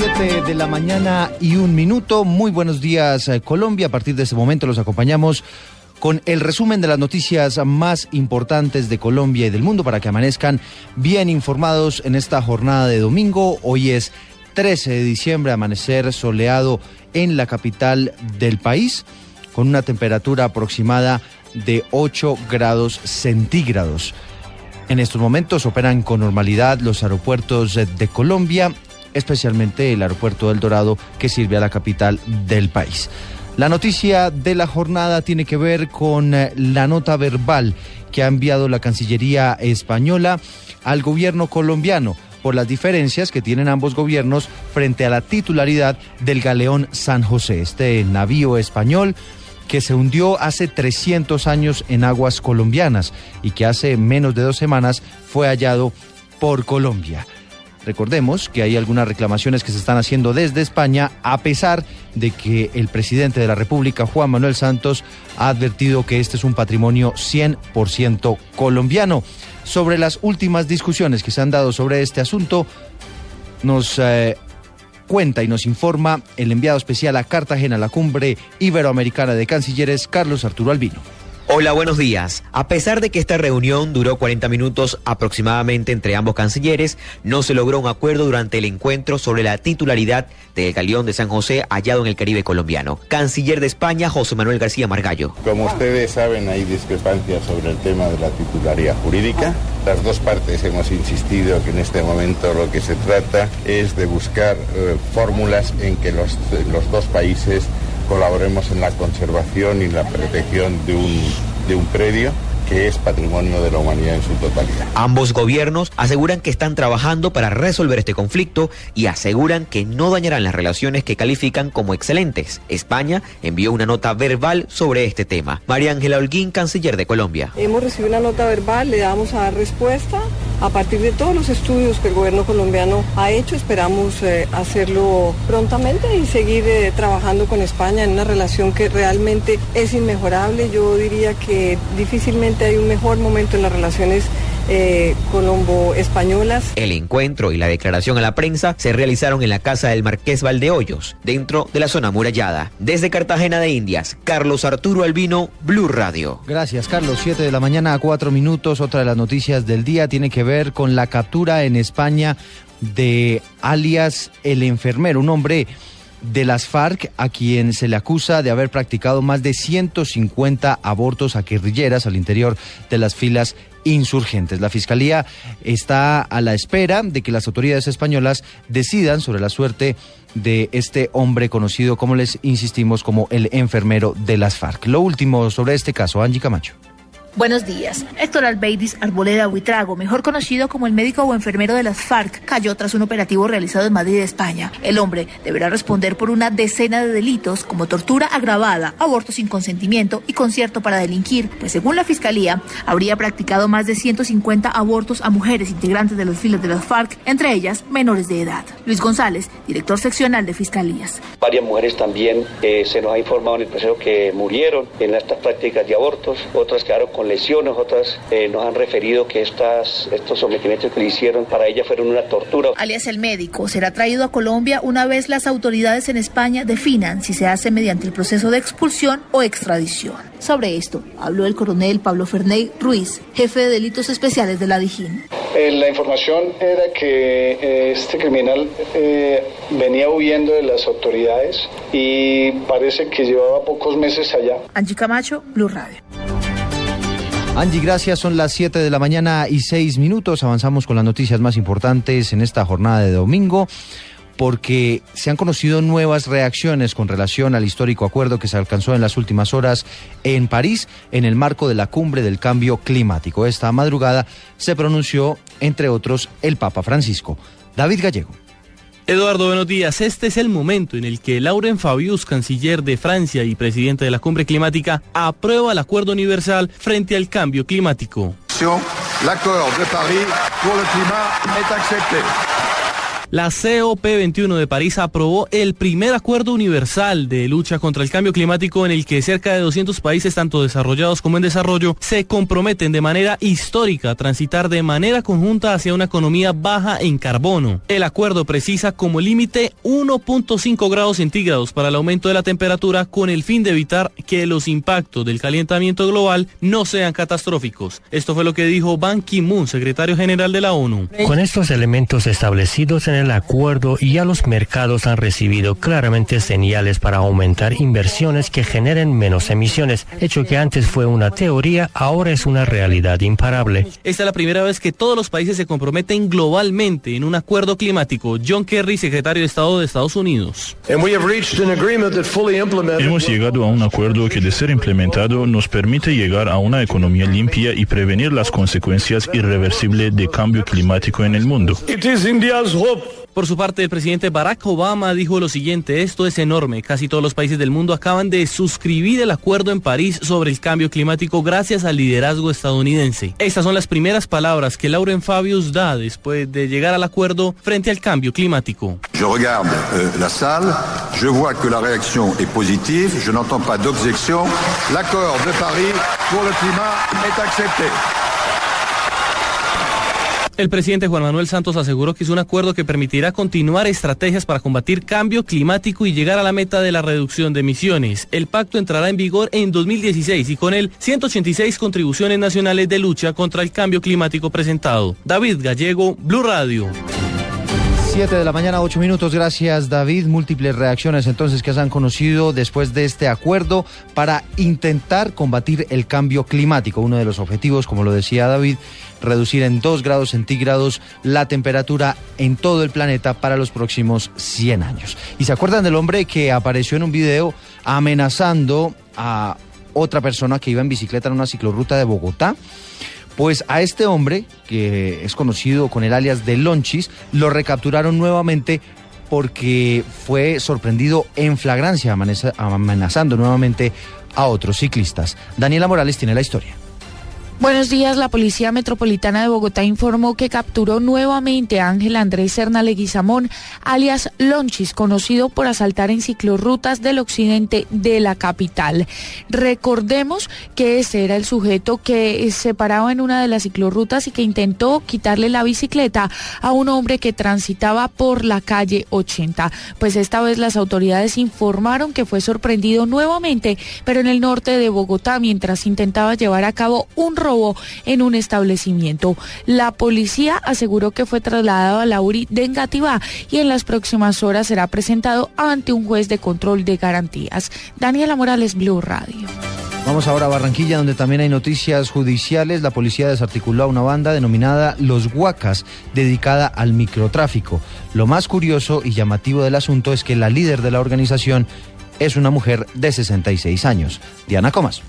7 de la mañana y un minuto. Muy buenos días, eh, Colombia. A partir de este momento los acompañamos con el resumen de las noticias más importantes de Colombia y del mundo para que amanezcan bien informados en esta jornada de domingo. Hoy es 13 de diciembre, amanecer soleado en la capital del país, con una temperatura aproximada de 8 grados centígrados. En estos momentos operan con normalidad los aeropuertos de Colombia, especialmente el aeropuerto del Dorado que sirve a la capital del país. La noticia de la jornada tiene que ver con la nota verbal que ha enviado la Cancillería española al gobierno colombiano por las diferencias que tienen ambos gobiernos frente a la titularidad del galeón San José, este navío español que se hundió hace 300 años en aguas colombianas y que hace menos de dos semanas fue hallado por Colombia. Recordemos que hay algunas reclamaciones que se están haciendo desde España, a pesar de que el presidente de la República, Juan Manuel Santos, ha advertido que este es un patrimonio 100% colombiano. Sobre las últimas discusiones que se han dado sobre este asunto, nos eh, cuenta y nos informa el enviado especial a Cartagena, la cumbre iberoamericana de cancilleres, Carlos Arturo Albino. Hola, buenos días. A pesar de que esta reunión duró 40 minutos aproximadamente entre ambos cancilleres, no se logró un acuerdo durante el encuentro sobre la titularidad del galeón de San José hallado en el Caribe colombiano. Canciller de España, José Manuel García Margallo. Como ustedes saben, hay discrepancias sobre el tema de la titularidad jurídica. Las dos partes hemos insistido que en este momento lo que se trata es de buscar eh, fórmulas en que los, los dos países colaboremos en la conservación y la protección de un, de un predio que es patrimonio de la humanidad en su totalidad. Ambos gobiernos aseguran que están trabajando para resolver este conflicto y aseguran que no dañarán las relaciones que califican como excelentes. España envió una nota verbal sobre este tema. María Ángela Holguín, canciller de Colombia. Hemos recibido una nota verbal, le damos a dar respuesta. A partir de todos los estudios que el gobierno colombiano ha hecho, esperamos eh, hacerlo prontamente y seguir eh, trabajando con España en una relación que realmente es inmejorable. Yo diría que difícilmente hay un mejor momento en las relaciones eh, colombo-españolas. El encuentro y la declaración a la prensa se realizaron en la casa del Marqués Valdehoyos, dentro de la zona murallada. Desde Cartagena de Indias, Carlos Arturo Albino, Blue Radio. Gracias, Carlos. Siete de la mañana a cuatro minutos. Otra de las noticias del día tiene que ver con la captura en España de alias el enfermero, un hombre de las FARC, a quien se le acusa de haber practicado más de 150 abortos a guerrilleras al interior de las filas insurgentes. La Fiscalía está a la espera de que las autoridades españolas decidan sobre la suerte de este hombre conocido, como les insistimos, como el enfermero de las FARC. Lo último sobre este caso, Angie Camacho. Buenos días. Héctor Albeidis Arboleda Huitrago, mejor conocido como el médico o enfermero de las FARC, cayó tras un operativo realizado en Madrid, España. El hombre deberá responder por una decena de delitos como tortura agravada, aborto sin consentimiento y concierto para delinquir, pues según la Fiscalía, habría practicado más de 150 abortos a mujeres integrantes de las filas de las FARC, entre ellas menores de edad. Luis González, director seccional de Fiscalías. Varias mujeres también eh, se nos ha informado en el proceso que murieron en estas prácticas de abortos, otras quedaron con lesiones, otras eh, nos han referido que estas, estos sometimientos que le hicieron para ella fueron una tortura. Alias el médico será traído a Colombia una vez las autoridades en España definan si se hace mediante el proceso de expulsión o extradición. Sobre esto habló el coronel Pablo Ferney Ruiz, jefe de delitos especiales de la DIJÍN. Eh, la información era que eh, este criminal venía huyendo de las autoridades y parece que llevaba pocos meses allá. Angie Camacho, Blue Radio. Angie, gracias. Son las 7 de la mañana y 6 minutos. Avanzamos con las noticias más importantes en esta jornada de domingo porque se han conocido nuevas reacciones con relación al histórico acuerdo que se alcanzó en las últimas horas en París en el marco de la cumbre del cambio climático. Esta madrugada se pronunció, entre otros, el Papa Francisco. David Gallego. Eduardo, buenos días. Este es el momento en el que Lauren Fabius, canciller de Francia y presidente de la cumbre climática, aprueba el acuerdo universal frente al cambio climático. De accepté. La COP21 de París aprobó el primer acuerdo universal de lucha contra el cambio climático en el que cerca de 200 países, tanto desarrollados como en desarrollo, se comprometen de manera histórica a transitar de manera conjunta hacia una economía baja en carbono. El acuerdo precisa como límite 1.5 grados centígrados para el aumento de la temperatura con el fin de evitar que los impactos del calentamiento global no sean catastróficos. Esto fue lo que dijo Ban Ki-moon, secretario general de la ONU. Con estos elementos establecidos en el acuerdo y ya los mercados han recibido claramente señales para aumentar inversiones que generen menos emisiones, hecho que antes fue una teoría, ahora es una realidad imparable. Esta es la primera vez que todos los países se comprometen globalmente en un acuerdo climático. John Kerry, secretario de Estado de Estados Unidos. Hemos llegado a un acuerdo que de ser implementado nos permite llegar a una economía limpia y prevenir las consecuencias irreversibles de cambio climático en el mundo. Por su parte, el presidente Barack Obama dijo lo siguiente, esto es enorme, casi todos los países del mundo acaban de suscribir el acuerdo en París sobre el cambio climático gracias al liderazgo estadounidense. Estas son las primeras palabras que Lauren Fabius da después de llegar al acuerdo frente al cambio climático. Je regarde euh, la salle, je vois que la réaction est positive, je n'entends pas d'objection. L'accord de Paris pour le climat est accepté. El presidente Juan Manuel Santos aseguró que es un acuerdo que permitirá continuar estrategias para combatir cambio climático y llegar a la meta de la reducción de emisiones. El pacto entrará en vigor en 2016 y con él 186 contribuciones nacionales de lucha contra el cambio climático presentado. David Gallego, Blue Radio. 7 de la mañana, 8 minutos. Gracias, David. Múltiples reacciones entonces que se han conocido después de este acuerdo para intentar combatir el cambio climático. Uno de los objetivos, como lo decía David, reducir en 2 grados centígrados la temperatura en todo el planeta para los próximos 100 años. ¿Y se acuerdan del hombre que apareció en un video amenazando a otra persona que iba en bicicleta en una ciclorruta de Bogotá? Pues a este hombre, que es conocido con el alias de Lonchis, lo recapturaron nuevamente porque fue sorprendido en flagrancia, amenazando nuevamente a otros ciclistas. Daniela Morales tiene la historia. Buenos días. La Policía Metropolitana de Bogotá informó que capturó nuevamente a Ángel Andrés Serna Leguizamón, alias Lonchis, conocido por asaltar en ciclorrutas del occidente de la capital. Recordemos que ese era el sujeto que se paraba en una de las ciclorrutas y que intentó quitarle la bicicleta a un hombre que transitaba por la calle 80. Pues esta vez las autoridades informaron que fue sorprendido nuevamente, pero en el norte de Bogotá, mientras intentaba llevar a cabo un robo en un establecimiento. La policía aseguró que fue trasladado a la URI de Engativá y en las próximas horas será presentado ante un juez de control de garantías. Daniela Morales, Blue Radio. Vamos ahora a Barranquilla, donde también hay noticias judiciales. La policía desarticuló a una banda denominada Los Huacas, dedicada al microtráfico. Lo más curioso y llamativo del asunto es que la líder de la organización es una mujer de 66 años. Diana Comas.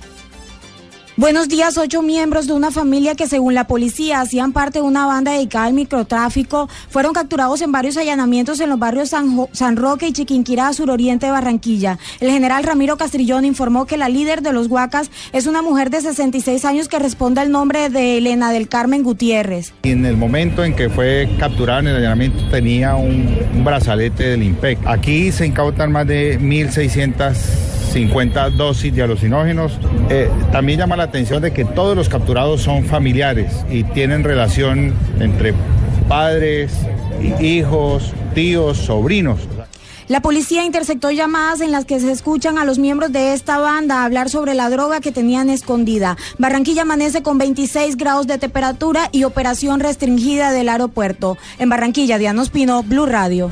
Buenos días, ocho miembros de una familia que según la policía hacían parte de una banda dedicada al microtráfico fueron capturados en varios allanamientos en los barrios San, Roque y Chiquinquirá, suroriente de Barranquilla. El general Ramiro Castrillón informó que la líder de los Huacas es una mujer de 66 años que responde al nombre de Elena del Carmen Gutiérrez. En el momento en que fue capturada en el allanamiento tenía un, un brazalete del IMPEC. Aquí se incautan más de 1.600 50 dosis de alucinógenos. Eh, también llama la atención de que todos los capturados son familiares y tienen relación entre padres, hijos, tíos, sobrinos. La policía interceptó llamadas en las que se escuchan a los miembros de esta banda hablar sobre la droga que tenían escondida. Barranquilla amanece con 26 grados de temperatura y operación restringida del aeropuerto. En Barranquilla, Diana Ospino, Blue Radio.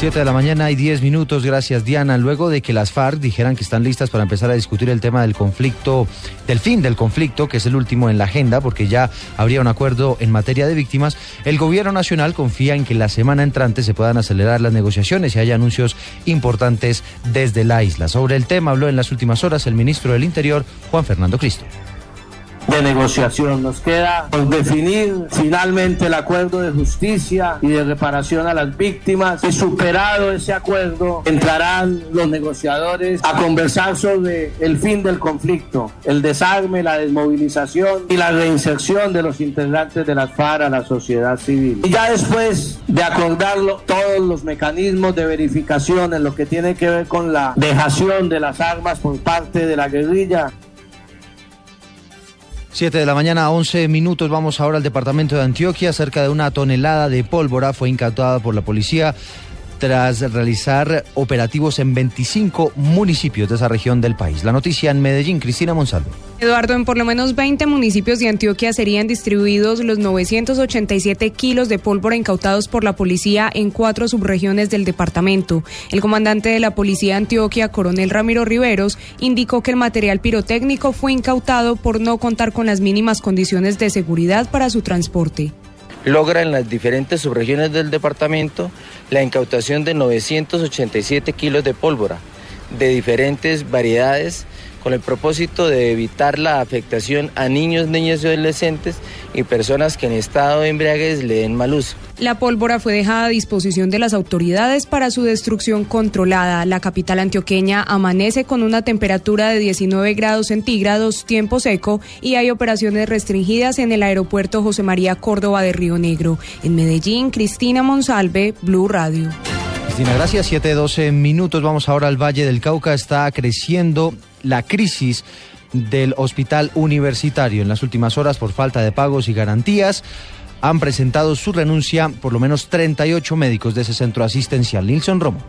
7 de la mañana y 10 minutos, gracias Diana. Luego de que las FARC dijeran que están listas para empezar a discutir el tema del conflicto, del fin del conflicto, que es el último en la agenda, porque ya habría un acuerdo en materia de víctimas, el gobierno nacional confía en que la semana entrante se puedan acelerar las negociaciones y haya anuncios importantes desde la isla. Sobre el tema habló en las últimas horas el ministro del Interior, Juan Fernando Cristo. De negociación. Nos queda por definir finalmente el acuerdo de justicia y de reparación a las víctimas. Y superado ese acuerdo, entrarán los negociadores a conversar sobre el fin del conflicto, el desarme, la desmovilización y la reinserción de los integrantes de las FARC a la sociedad civil. Y ya después de acordarlo todos los mecanismos de verificación en lo que tiene que ver con la dejación de las armas por parte de la guerrilla, 7 de la mañana, 11 minutos. Vamos ahora al departamento de Antioquia. Cerca de una tonelada de pólvora fue incautada por la policía tras realizar operativos en 25 municipios de esa región del país. La noticia en Medellín, Cristina Monsalve. Eduardo, en por lo menos 20 municipios de Antioquia serían distribuidos los 987 kilos de pólvora incautados por la policía en cuatro subregiones del departamento. El comandante de la policía de Antioquia, coronel Ramiro Riveros, indicó que el material pirotécnico fue incautado por no contar con las mínimas condiciones de seguridad para su transporte logra en las diferentes subregiones del departamento la incautación de 987 kilos de pólvora de diferentes variedades con el propósito de evitar la afectación a niños, niñas y adolescentes y personas que en estado de embriaguez le den mal uso. La pólvora fue dejada a disposición de las autoridades para su destrucción controlada. La capital antioqueña amanece con una temperatura de 19 grados centígrados, tiempo seco, y hay operaciones restringidas en el aeropuerto José María Córdoba de Río Negro. En Medellín, Cristina Monsalve, Blue Radio. Cristina, gracias. 7-12 minutos. Vamos ahora al Valle del Cauca. Está creciendo la crisis del hospital universitario. En las últimas horas, por falta de pagos y garantías, han presentado su renuncia por lo menos 38 médicos de ese centro asistencial. Nilson Romo.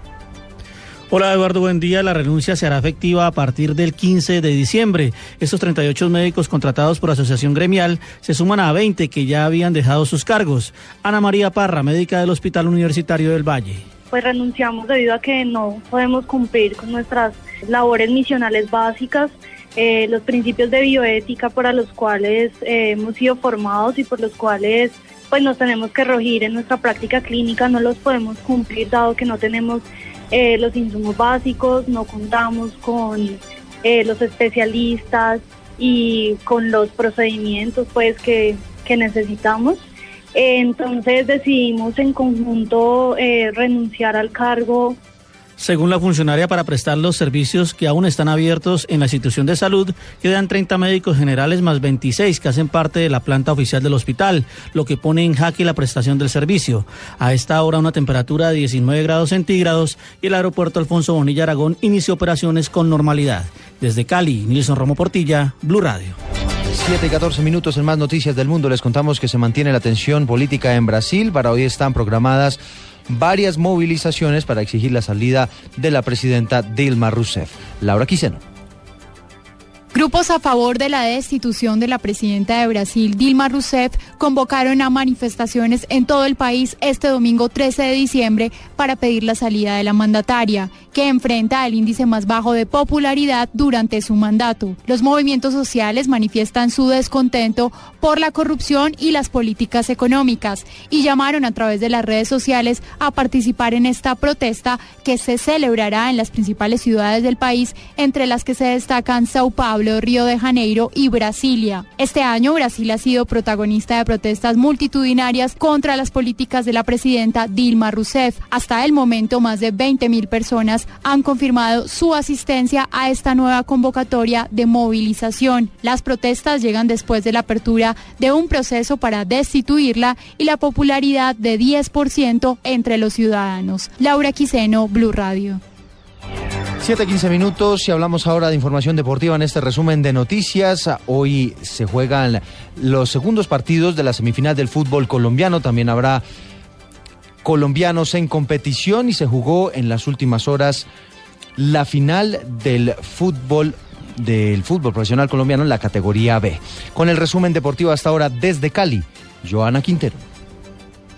Hola Eduardo, buen día. La renuncia se hará efectiva a partir del 15 de diciembre. Estos 38 médicos contratados por Asociación Gremial se suman a 20 que ya habían dejado sus cargos. Ana María Parra, médica del Hospital Universitario del Valle. Pues renunciamos debido a que no podemos cumplir con nuestras labores misionales básicas, eh, los principios de bioética para los cuales eh, hemos sido formados y por los cuales pues nos tenemos que regir en nuestra práctica clínica, no los podemos cumplir dado que no tenemos eh, los insumos básicos, no contamos con los especialistas y con los procedimientos pues que, que necesitamos. Entonces decidimos en conjunto renunciar al cargo según la funcionaria, para prestar los servicios que aún están abiertos en la institución de salud, quedan 30 médicos generales más 26 que hacen parte de la planta oficial del hospital, lo que pone en jaque la prestación del servicio. A esta hora una temperatura de 19 grados centígrados y el aeropuerto Alfonso Bonilla Aragón inició operaciones con normalidad. Desde Cali, Nilson Romo Portilla, Blue Radio. 7 y 14 minutos en más noticias del mundo. Les contamos que se mantiene la tensión política en Brasil. Para hoy están programadas varias movilizaciones para exigir la salida de la presidenta Dilma Rousseff. Laura Quiseno. Grupos a favor de la destitución de la presidenta de Brasil, Dilma Rousseff, convocaron a manifestaciones en todo el país este domingo 13 de diciembre para pedir la salida de la mandataria, que enfrenta el índice más bajo de popularidad durante su mandato. Los movimientos sociales manifiestan su descontento por la corrupción y las políticas económicas y llamaron a través de las redes sociales a participar en esta protesta que se celebrará en las principales ciudades del país, entre las que se destacan Sao Paulo, Río de Janeiro y Brasilia. Este año Brasil ha sido protagonista de protestas multitudinarias contra las políticas de la presidenta Dilma Rousseff. Hasta el momento, más de 20 mil personas han confirmado su asistencia a esta nueva convocatoria de movilización. Las protestas llegan después de la apertura de un proceso para destituirla y la popularidad de 10% entre los ciudadanos. Laura Quiseno, Blue Radio. 7.15 minutos y hablamos ahora de información deportiva en este resumen de noticias. Hoy se juegan los segundos partidos de la semifinal del fútbol colombiano. También habrá colombianos en competición y se jugó en las últimas horas la final del fútbol del fútbol profesional colombiano en la categoría B. Con el resumen deportivo hasta ahora desde Cali, Joana Quintero.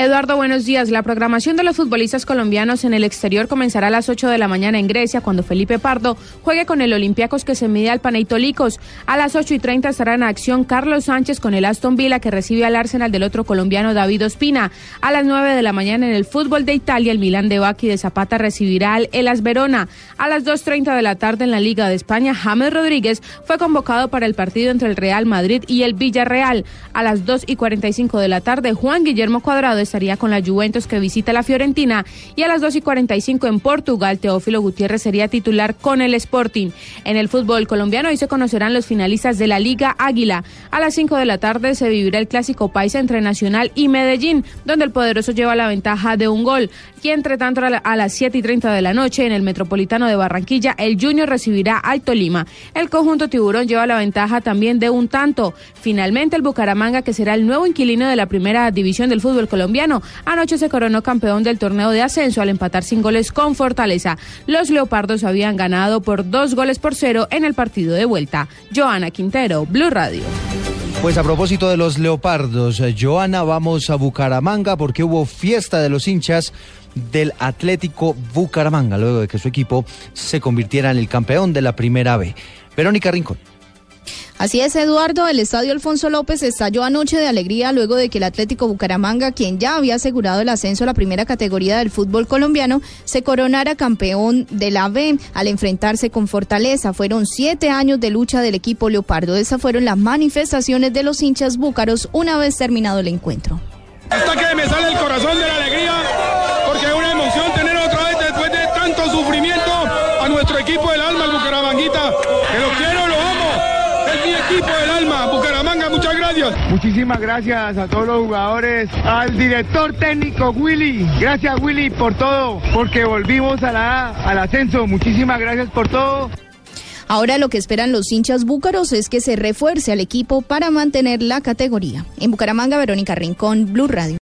Eduardo, buenos días. La programación de los futbolistas colombianos en el exterior comenzará a las 8 de la mañana en Grecia, cuando Felipe Pardo juegue con el Olympiacos que se mide al Paneitolicos. A las 8 y 30 estará en acción Carlos Sánchez con el Aston Villa, que recibe al Arsenal del otro colombiano David Ospina. A las 9 de la mañana en el fútbol de Italia, el Milán de Baki de Zapata recibirá al Elas Verona. A las 2.30 de la tarde en la Liga de España, James Rodríguez fue convocado para el partido entre el Real Madrid y el Villarreal. A las 2 y 45 de la tarde, Juan Guillermo Cuadrado estaría con la Juventus que visita la Fiorentina y a las 2 y 45 en Portugal, Teófilo Gutiérrez sería titular con el Sporting. En el fútbol colombiano hoy se conocerán los finalistas de la Liga Águila. A las 5 de la tarde se vivirá el clásico paisa entre Nacional y Medellín, donde el poderoso lleva la ventaja de un gol. Y entre tanto a las 7 y 30 de la noche en el Metropolitano de Barranquilla, el Junior recibirá al Tolima. El conjunto tiburón lleva la ventaja también de un tanto. Finalmente el Bucaramanga, que será el nuevo inquilino de la primera división del fútbol colombiano, anoche se coronó campeón del torneo de ascenso al empatar sin goles con Fortaleza. Los Leopardos habían ganado por dos goles por cero en el partido de vuelta. Joana Quintero, Blue Radio. Pues a propósito de los leopardos, eh, Joana, vamos a Bucaramanga porque hubo fiesta de los hinchas del Atlético Bucaramanga, luego de que su equipo se convirtiera en el campeón de la Primera B. Verónica Rincón. Así es, Eduardo, el estadio Alfonso López estalló anoche de alegría luego de que el Atlético Bucaramanga, quien ya había asegurado el ascenso a la primera categoría del fútbol colombiano, se coronara campeón de la B al enfrentarse con Fortaleza. Fueron siete años de lucha del equipo Leopardo. Esas fueron las manifestaciones de los hinchas búcaros una vez terminado el encuentro. Hasta que me sale el corazón de la alegría, porque es una emoción tener otra vez después de tanto sufrimiento a nuestro equipo del alma, el Bucaramanguita, que lo quiero, mi equipo del alma, Bucaramanga, muchas gracias. Muchísimas gracias a todos los jugadores, al director técnico Willy, gracias Willy por todo, porque volvimos a la, al ascenso, muchísimas gracias por todo. Ahora lo que esperan los hinchas búcaros es que se refuerce al equipo para mantener la categoría. En Bucaramanga, Verónica Rincón, Blue Radio.